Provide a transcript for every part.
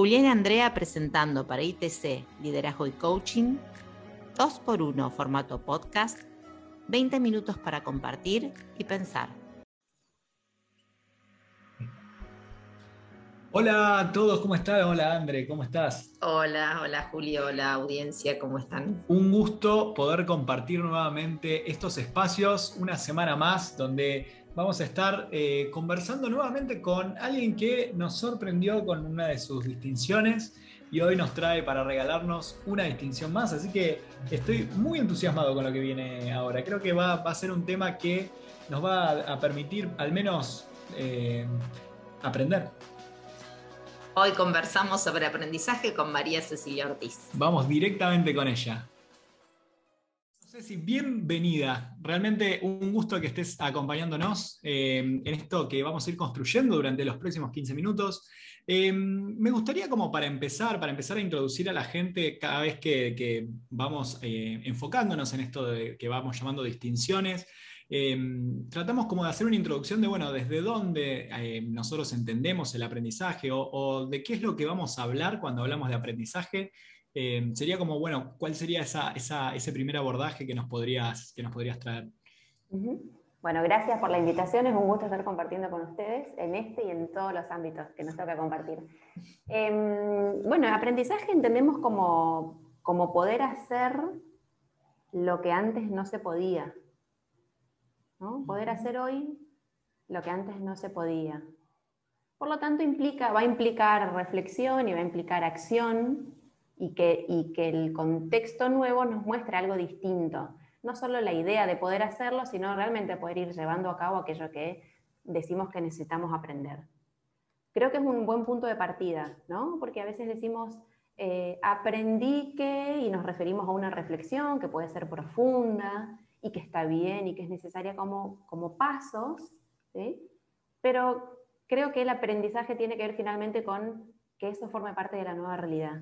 Julián y Andrea presentando para ITC Liderazgo y Coaching, 2x1 formato podcast, 20 minutos para compartir y pensar. Hola a todos, ¿cómo están? Hola André, ¿cómo estás? Hola, hola Julio, hola audiencia, ¿cómo están? Un gusto poder compartir nuevamente estos espacios, una semana más, donde vamos a estar eh, conversando nuevamente con alguien que nos sorprendió con una de sus distinciones y hoy nos trae para regalarnos una distinción más, así que estoy muy entusiasmado con lo que viene ahora. Creo que va, a ser un tema que nos va a, permitir al menos eh, aprender Hoy conversamos sobre aprendizaje con María Cecilia Ortiz. Vamos directamente con ella. Ceci, bienvenida. Realmente un gusto que estés acompañándonos eh, en esto que vamos a ir construyendo durante los próximos 15 minutos. Eh, me gustaría como para empezar, para empezar a introducir a la gente cada vez que, vamos eh, enfocándonos en esto que vamos llamando distinciones, tratamos como de hacer una introducción de, bueno, desde dónde nosotros entendemos el aprendizaje o, de qué es lo que vamos a hablar cuando hablamos de aprendizaje. Em, sería como, bueno, ¿cuál sería ese primer abordaje que nos podrías, que nos podrías traer? Bueno, gracias por la invitación. Es un gusto estar compartiendo con ustedes en este y en todos los ámbitos que nos toca compartir. Em, bueno, aprendizaje entendemos como, como poder hacer lo que antes no se podía. Poder hacer hoy lo que antes no se podía. Por lo tanto, implica, va a implicar reflexión y va a implicar acción y que, y que el contexto nuevo nos muestre algo distinto. No solo la idea de poder hacerlo, sino realmente poder ir llevando a cabo aquello que decimos que necesitamos aprender. Creo que es un buen punto de partida, ¿no? Porque a veces decimos, eh, aprendí que, y nos referimos a una reflexión que puede ser profunda, y que está bien y que es necesaria como, como pasos, pero creo que el aprendizaje tiene que ver finalmente con que eso forme parte de la nueva realidad.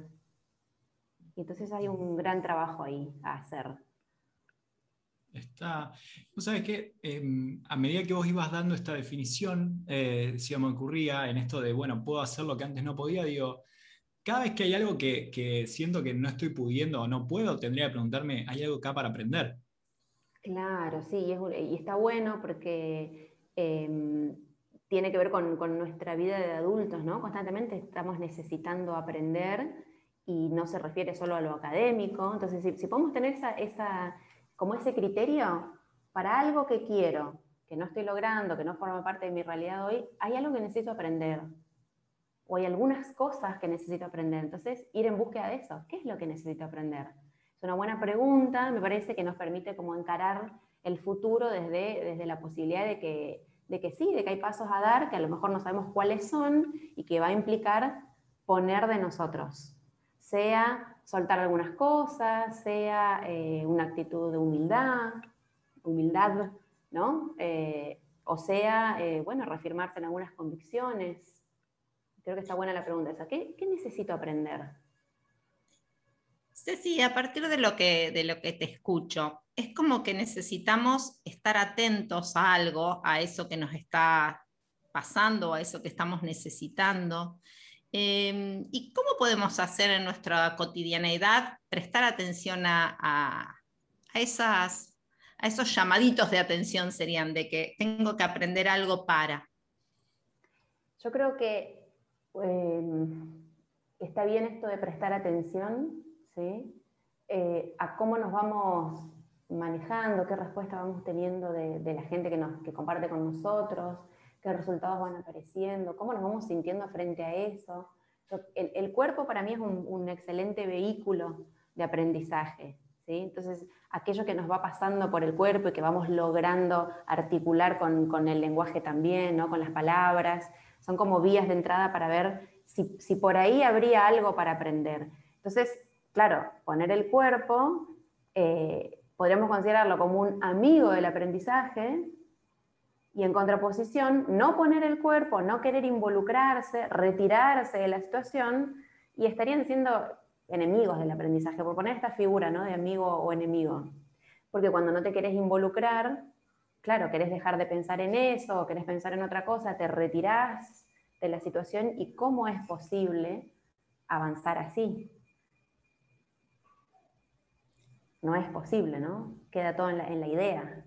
Y entonces hay un gran trabajo ahí a hacer. Está, ¿tú sabes qué? Em, a medida que vos ibas dando esta definición, eh, si me ocurría en esto de, bueno, puedo hacer lo que antes no podía, digo, cada vez que hay algo que, que siento que no estoy pudiendo o no puedo, tendría que preguntarme, ¿hay algo acá para aprender? Claro, sí, y, está bueno porque em, tiene que ver con, nuestra vida de adultos, ¿no? Constantemente estamos necesitando aprender y no se refiere solo a lo académico. Entonces, si, podemos tener esa, como ese criterio para algo que quiero, que no estoy logrando, que no forma parte de mi realidad hoy, hay algo que necesito aprender. O hay algunas cosas que necesito aprender. Entonces, ir en búsqueda de eso. ¿Qué es lo que necesito aprender? Es una buena pregunta, me parece que nos permite como encarar el futuro desde, desde la posibilidad de que, de que sí, de que hay pasos a dar, que a lo mejor no sabemos cuáles son y que va a implicar poner de nosotros, sea soltar algunas cosas, sea eh, una actitud de humildad, humildad, ¿no? Eh, o sea, eh, bueno, reafirmarse en algunas convicciones. Creo que está buena la pregunta esa. ¿Qué, qué necesito aprender? Ceci, a partir de lo, que, de lo que te escucho, es como que necesitamos estar atentos a algo, a eso que nos está pasando, a eso que estamos necesitando. Em, ¿Y cómo podemos hacer en nuestra cotidianeidad prestar atención a, esas, a esos llamaditos de atención serían de que tengo que aprender algo para? Yo creo que em, está bien esto de prestar atención, eh, a cómo nos vamos manejando, qué respuesta vamos teniendo de, la gente que, nos, comparte con nosotros, qué resultados van apareciendo, cómo nos vamos sintiendo frente a eso. El, cuerpo para mí es un, excelente vehículo de aprendizaje. ¿sí? Entonces, aquello que nos va pasando por el cuerpo y que vamos logrando articular con, el lenguaje también, ¿no? con las palabras, son como vías de entrada para ver si, si por ahí habría algo para aprender. Entonces, Claro, poner el cuerpo, eh, podríamos considerarlo como un amigo del aprendizaje, y en contraposición, no poner el cuerpo, no querer involucrarse, retirarse de la situación, y estarían siendo enemigos del aprendizaje, por poner esta figura ¿no? de amigo o enemigo. Porque cuando no te querés involucrar, claro, querés dejar de pensar en eso, o querés pensar en otra cosa, te retirás de la situación y cómo es posible avanzar así. No es posible, ¿no? Queda todo en la, idea.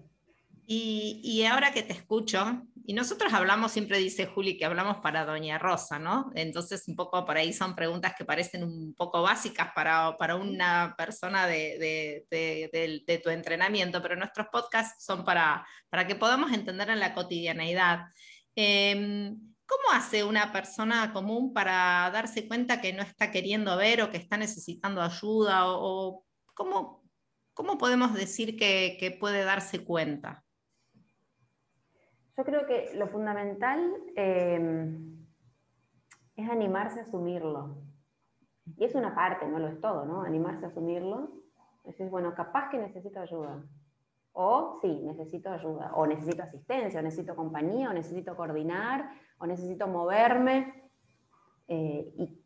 Y, ahora que te escucho, y nosotros hablamos, siempre dice Juli, que hablamos para Doña Rosa, ¿no? Entonces, un poco por ahí son preguntas que parecen un poco básicas para, para una persona de, de, tu entrenamiento, pero nuestros podcasts son para, para que podamos entender en la cotidianeidad. Em, ¿Cómo hace una persona común para darse cuenta que no está queriendo ver o que está necesitando ayuda? ¿O, cómo, cómo, podemos decir que, puede darse cuenta? Yo creo que lo fundamental em, es animarse a asumirlo. Y es una parte, no lo es todo, ¿no? Animarse a asumirlo. Decir, bueno, capaz que necesito ayuda. O sí, necesito ayuda, o necesito asistencia, o necesito compañía, o necesito coordinar, o necesito moverme. Eh, y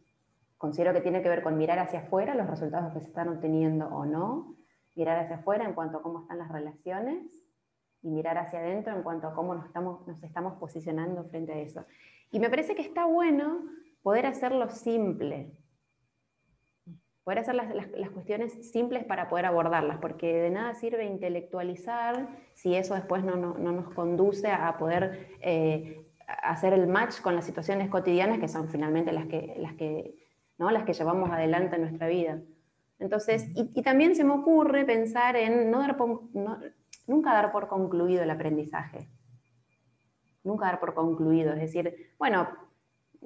considero que tiene que ver con mirar hacia afuera los resultados que se están obteniendo o no, mirar hacia afuera en cuanto a cómo están las relaciones y mirar hacia adentro en cuanto a cómo nos estamos, nos estamos posicionando frente a eso. Y me parece que está bueno poder hacerlo simple, poder hacer las, las, cuestiones simples para poder abordarlas, porque de nada sirve intelectualizar si eso después no, no, no nos conduce a poder eh, hacer el match con las situaciones cotidianas que son finalmente las que, las que, ¿no? las que llevamos adelante en nuestra vida. Entonces, y, también se me ocurre pensar en no dar nunca dar por concluido el aprendizaje. Nunca dar por concluido. Es decir, bueno,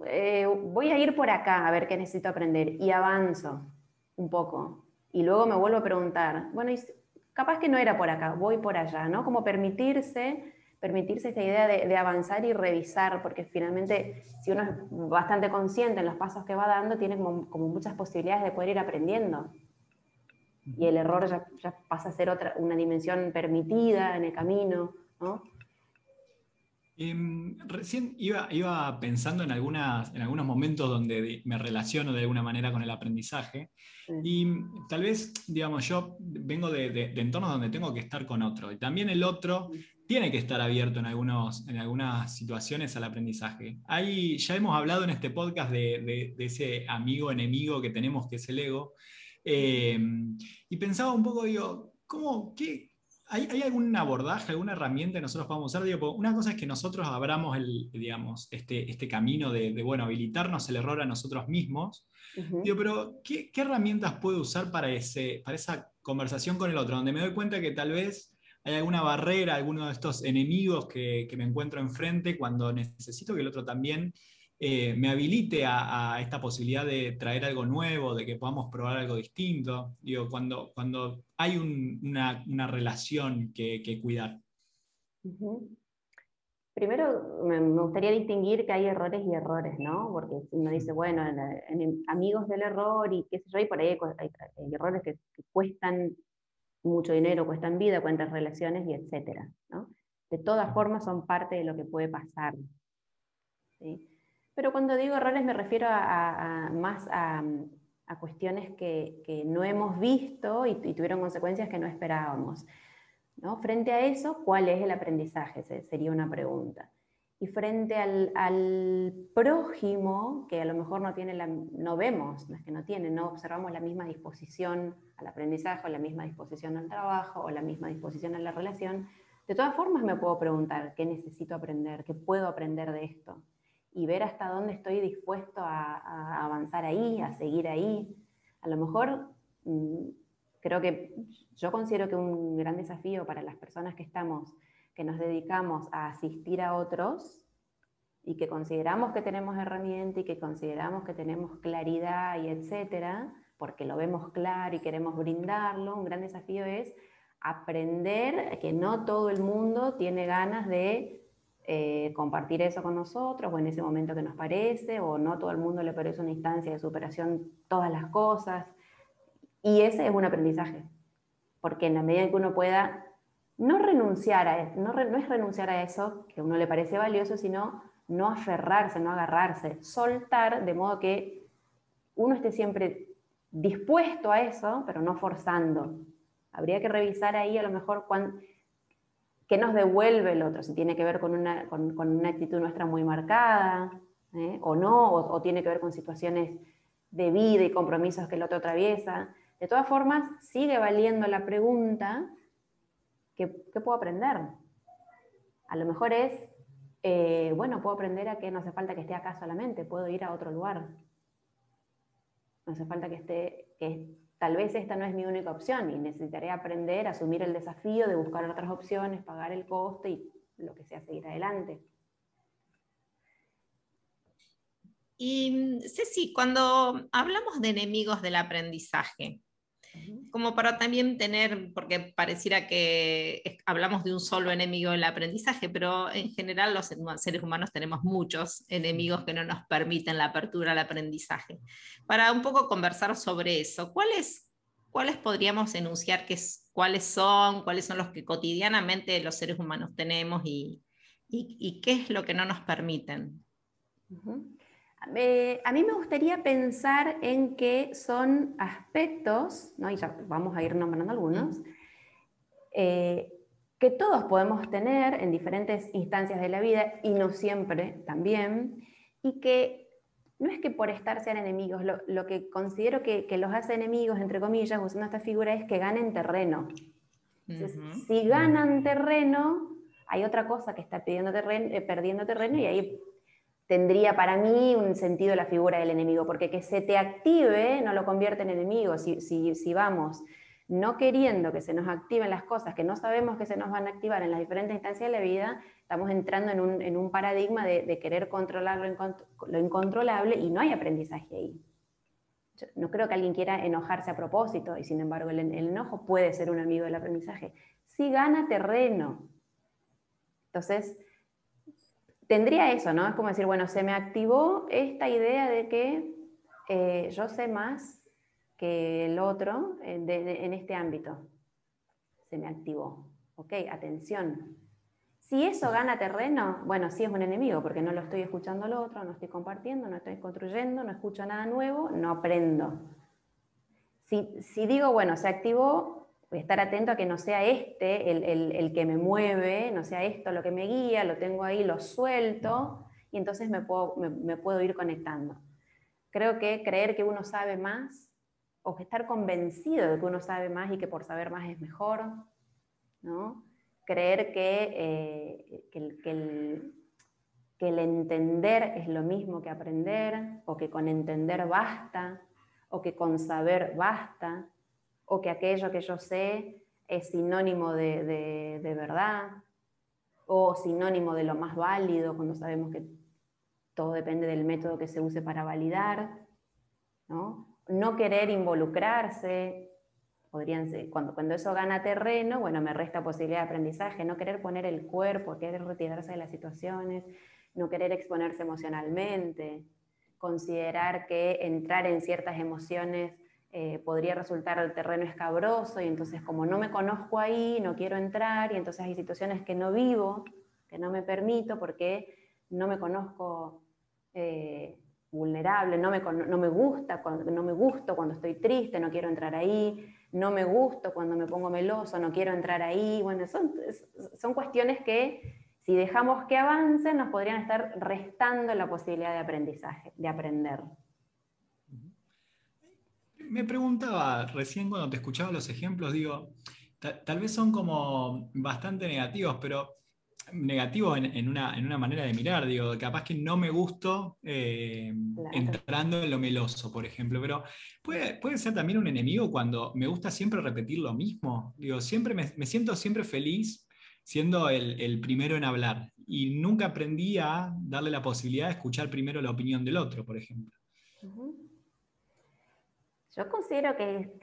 eh, voy a ir por acá a ver qué necesito aprender y avanzo un poco. Y luego me vuelvo a preguntar, bueno, capaz que no era por acá, voy por allá, ¿no? Como permitirse, permitirse esta idea de, avanzar y revisar, porque finalmente si uno es bastante consciente en los pasos que va dando, tiene como, muchas posibilidades de poder ir aprendiendo. Y el error ya, ya, pasa a ser otra, una dimensión permitida en el camino, ¿no? Em, recién iba, iba pensando en, algunas, en algunos momentos donde me relaciono de alguna manera con el aprendizaje. Y tal vez, digamos, yo vengo de, de, entornos donde tengo que estar con otro. Y también el otro tiene que estar abierto en, algunos, en algunas situaciones al aprendizaje. Ahí ya hemos hablado en este podcast de, de ese amigo enemigo que tenemos que es el ego em, y pensaba un poco, digo, ¿cómo, qué, ¿Hay, algún abordaje, alguna herramienta que nosotros podamos usar? Digo, una cosa es que nosotros abramos el, digamos, este, este camino de, bueno, habilitarnos el error a nosotros mismos. Digo, pero ¿qué, herramientas puedo usar para, ese, para esa conversación con el otro? Donde me doy cuenta que tal vez hay alguna barrera, alguno de estos enemigos que, que me encuentro enfrente cuando necesito que el otro también eh, me habilite a, esta posibilidad de traer algo nuevo, de que podamos probar algo distinto. Digo, cuando, cuando hay una, una, relación que, que cuidar. Primero, me gustaría distinguir que hay errores y errores, ¿no? Porque uno dice, bueno, en, amigos del error y qué sé yo, y por ahí hay, errores que, cuestan mucho dinero, cuestan vida, cuentan relaciones y etcétera, ¿no? De todas formas son parte de lo que puede pasar. ¿sí? Pero cuando digo errores me refiero a, más a, cuestiones que, no hemos visto y, tuvieron consecuencias que no esperábamos. ¿no? Frente a eso, ¿cuál es el aprendizaje? sería una pregunta. Y frente al, prójimo, que a lo mejor no, tiene la, no vemos, no es que no tiene, no observamos la misma disposición al aprendizaje, o la misma disposición al trabajo, o la misma disposición a la relación, de todas formas me puedo preguntar, ¿qué necesito aprender? ¿Qué puedo aprender de esto? Y ver hasta dónde estoy dispuesto a, avanzar ahí, a seguir ahí. A lo mejor mm, creo que yo considero que un gran desafío para las personas que estamos, que nos dedicamos a asistir a otros y que consideramos que tenemos herramienta y que consideramos que tenemos claridad y etcétera, porque lo vemos claro y queremos brindarlo, un gran desafío es aprender que no todo el mundo tiene ganas de eh, compartir eso con nosotros, o en ese momento que nos parece, o no todo el mundo le parece una instancia de superación todas las cosas. Y ese es un aprendizaje, porque en la medida en que uno pueda no renunciar a eso, no, no es renunciar a eso que a uno le parece valioso, sino no aferrarse, no agarrarse, soltar de modo que uno esté siempre dispuesto a eso, pero no forzando. Habría que revisar ahí a lo mejor cuando, ¿Qué nos devuelve el otro? Si tiene que ver con una, con, una actitud nuestra muy marcada, ¿eh? o no, o, tiene que ver con situaciones de vida y compromisos que el otro atraviesa. De todas formas, sigue valiendo la pregunta, ¿qué, qué puedo aprender? A lo mejor es, eh, bueno, puedo aprender a que no hace falta que esté acá solamente, puedo ir a otro lugar. No hace falta que esté, tal vez esta no es mi única opción y necesitaré aprender asumir el desafío de buscar otras opciones, pagar el coste y lo que sea seguir adelante. Y Ceci, cuando hablamos de enemigos del aprendizaje, como para también tener, porque pareciera que hablamos de un solo enemigo del aprendizaje, pero en general los seres humanos tenemos muchos enemigos que no nos permiten la apertura al aprendizaje. Para un poco conversar sobre eso, ¿cuáles, cuáles podríamos enunciar que, cuáles son, cuáles son los que cotidianamente los seres humanos tenemos y, y, qué es lo que no nos permiten? A mí me gustaría pensar en que son aspectos, ¿no? y ya vamos a ir nombrando algunos, eh, que todos podemos tener en diferentes instancias de la vida y no siempre también, y que no es que por estar sean enemigos, lo, que considero que, los hace enemigos, entre comillas, usando esta figura, es que ganen terreno. Si ganan terreno, hay otra cosa que está pidiendo terreno, eh, perdiendo terreno y ahí tendría para mí un sentido la figura del enemigo, porque que se te active no lo convierte en enemigo. Si, si, vamos no queriendo que se nos activen las cosas que no sabemos que se nos van a activar en las diferentes instancias de la vida, estamos entrando en un, en un paradigma de, querer controlar lo, incontrolable y no hay aprendizaje ahí. no creo que alguien quiera enojarse a propósito y sin embargo el enojo puede ser un amigo del aprendizaje. Si gana terreno. Entonces, tendría eso, ¿no? Es como decir, bueno, se me activó esta idea de que eh, yo sé más que el otro en este ámbito. Se me activó. Ok, atención. Si eso gana terreno, bueno, sí es un enemigo, porque no lo estoy escuchando al otro, no estoy compartiendo, no estoy construyendo, no escucho nada nuevo, no aprendo. Si, si digo, bueno, se activó, estar atento a que no sea este el, que me mueve, no sea esto lo que me guía, lo tengo ahí, lo suelto, y entonces me puedo, me, puedo ir conectando. Creo que creer que uno sabe más, o estar convencido de que uno sabe más y que por saber más es mejor, ¿no? creer que, eh, que, el, que el entender es lo mismo que aprender, o que con entender basta, o que con saber basta, o que aquello que yo sé es sinónimo de, verdad o sinónimo de lo más válido cuando sabemos que todo depende del método que se use para validar. No, no querer involucrarse, podrían cuando, cuando eso gana terreno, bueno, me resta posibilidad de aprendizaje, no querer poner el cuerpo, querer retirarse de las situaciones, no querer exponerse emocionalmente, considerar que entrar en ciertas emociones eh, podría resultar el terreno escabroso y entonces como no me conozco ahí, no quiero entrar y entonces hay situaciones que no vivo, que no me permito porque no me conozco eh, vulnerable, no me, no me gusta, cuando, no me gusto cuando estoy triste, no quiero entrar ahí, no me gusto cuando me pongo meloso, no quiero entrar ahí. Bueno, son, son cuestiones que si dejamos que avancen nos podrían estar restando la posibilidad de aprendizaje, de aprender me preguntaba recién cuando te escuchaba los ejemplos, digo, tal vez son como bastante negativos, pero negativos en, una, manera de mirar, digo, capaz que no me gusto eh, entrando en lo meloso, por ejemplo, pero puede, ser también un enemigo cuando me gusta siempre repetir lo mismo, digo, siempre me, siento siempre feliz siendo el, primero en hablar y nunca aprendí a darle la posibilidad de escuchar primero la opinión del otro, por ejemplo. Yo considero que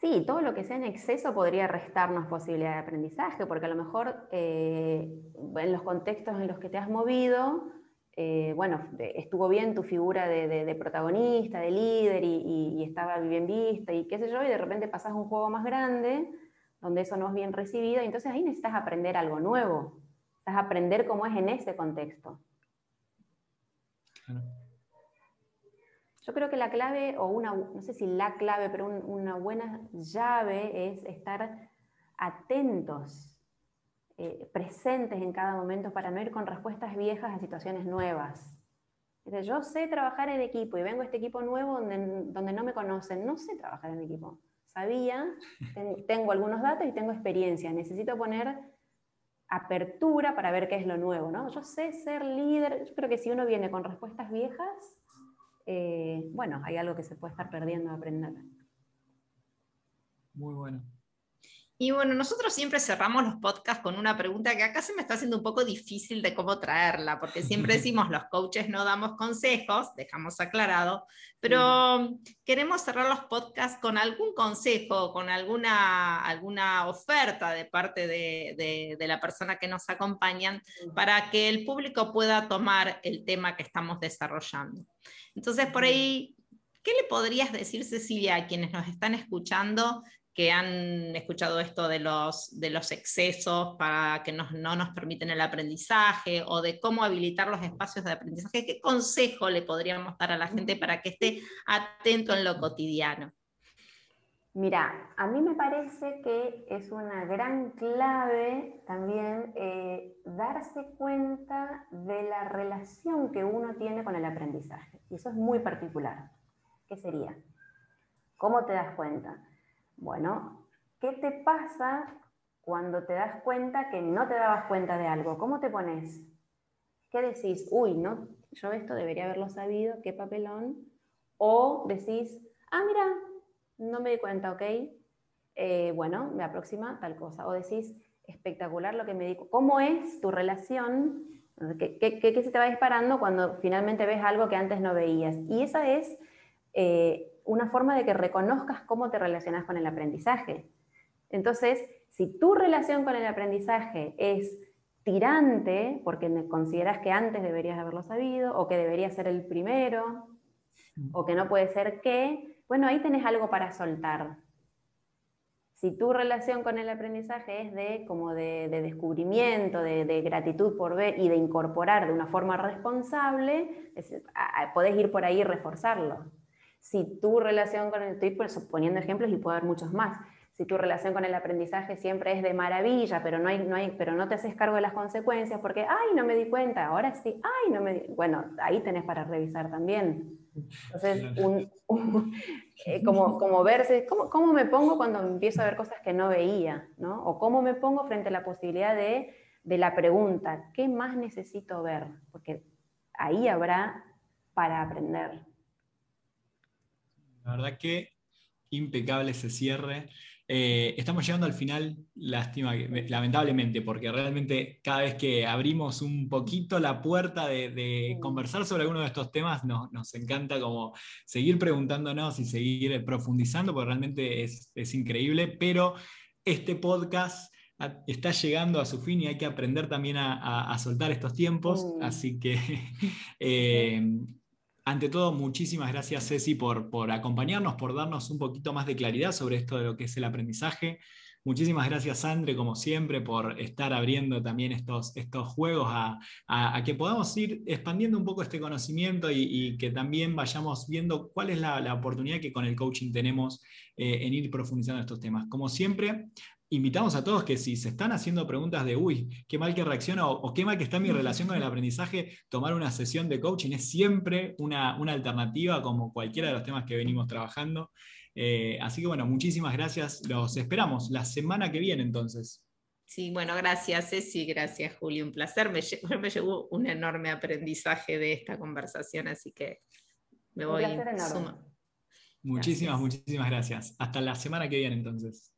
sí, todo lo que sea en exceso podría restarnos posibilidad de aprendizaje, porque a lo mejor eh, en los contextos en los que te has movido, eh, bueno, estuvo bien tu figura de, protagonista, de líder y, estaba bien vista y qué sé yo, y de repente pasas un juego más grande donde eso no es bien recibido, y entonces ahí necesitas aprender algo nuevo, necesitas aprender cómo es en ese contexto. Yo creo que la clave, o una, no sé si la clave, pero una buena llave es estar atentos, eh, presentes en cada momento para no ir con respuestas viejas a situaciones nuevas. yo sé trabajar en equipo y vengo a este equipo nuevo donde, donde no me conocen, no sé trabajar en equipo. Sabía, tengo algunos datos y tengo experiencia, necesito poner apertura para ver qué es lo nuevo, ¿no? Yo sé ser líder, yo creo que si uno viene con respuestas viejas, eh, bueno, hay algo que se puede estar perdiendo de aprender. Muy bueno. Y bueno, nosotros siempre cerramos los podcasts con una pregunta que acá se me está haciendo un poco difícil de cómo traerla, porque siempre decimos los coaches no damos consejos, dejamos aclarado, pero queremos cerrar los podcasts con algún consejo, con alguna, alguna oferta de parte de, de la persona que nos acompañan para que el público pueda tomar el tema que estamos desarrollando. Entonces, por ahí, ¿qué le podrías decir, Cecilia, a quienes nos están escuchando que han escuchado esto de los, de los excesos para que no nos permiten el aprendizaje o de cómo habilitar los espacios de aprendizaje, ¿qué consejo le podríamos dar a la gente para que esté atento en lo cotidiano? Mira, a mí me parece que es una gran clave también eh, darse cuenta de la relación que uno tiene con el aprendizaje. Y eso es muy particular. ¿Qué sería? ¿Cómo te das cuenta? Bueno, ¿qué te pasa cuando te das cuenta que no te dabas cuenta de algo? ¿Cómo te pones? ¿Qué decís? Uy, no, yo esto debería haberlo sabido, qué papelón. O decís, ah, mira, no me di cuenta, ok. Eh, bueno, me aproxima tal cosa. O decís, espectacular lo que me dijo. ¿Cómo es tu relación? ¿Qué, qué, se te va disparando cuando finalmente ves algo que antes no veías? Y esa es eh, una forma de que reconozcas cómo te relacionas con el aprendizaje. Entonces, si tu relación con el aprendizaje es tirante, porque consideras que antes deberías haberlo sabido, o que debería ser el primero, o que no puede ser que, bueno, ahí tenés algo para soltar. Si tu relación con el aprendizaje es de, como de, descubrimiento, de, gratitud por ver y de incorporar de una forma responsable, podés ir por ahí y reforzarlo. Si tu relación con el, estoy poniendo ejemplos y puedo dar muchos más. Si tu relación con el aprendizaje siempre es de maravilla, pero no, hay, no, hay, pero no te haces cargo de las consecuencias porque, ay, no me di cuenta, ahora sí, ay, no me di... Bueno, ahí tenés para revisar también. Entonces, eh, como, como verse, ¿cómo, ¿cómo, me pongo cuando empiezo a ver cosas que no veía? ¿no? O cómo me pongo frente a la posibilidad de, de la pregunta, ¿qué más necesito ver? Porque ahí habrá para aprender. La verdad que impecable ese cierre. Eh, estamos llegando al final, lástima, lamentablemente, porque realmente cada vez que abrimos un poquito la puerta de, conversar sobre alguno de estos temas, nos encanta como seguir preguntándonos y seguir profundizando, porque realmente es, increíble, pero este podcast está llegando a su fin y hay que aprender también a, soltar estos tiempos, así que eh, ante todo, muchísimas gracias Ceci por, por acompañarnos, por darnos un poquito más de claridad sobre esto de lo que es el aprendizaje. Muchísimas gracias, Andre, como siempre, por estar abriendo también estos, estos juegos a, que podamos ir expandiendo un poco este conocimiento y, que también vayamos viendo cuál es la, oportunidad que con el coaching tenemos eh, en ir profundizando estos temas. Como siempre, invitamos a todos que si se están haciendo preguntas de, uy, qué mal que reacciono o, qué mal que está mi relación con el aprendizaje, tomar una sesión de coaching es siempre una, alternativa como cualquiera de los temas que venimos trabajando. Eh, así que bueno, muchísimas gracias. Los esperamos la semana que viene entonces. Sí, bueno, gracias Ceci, gracias Julio, un placer. Me, me llevó un enorme aprendizaje de esta conversación, así que me voy Muchísimas, muchísimas gracias. Hasta la semana que viene entonces.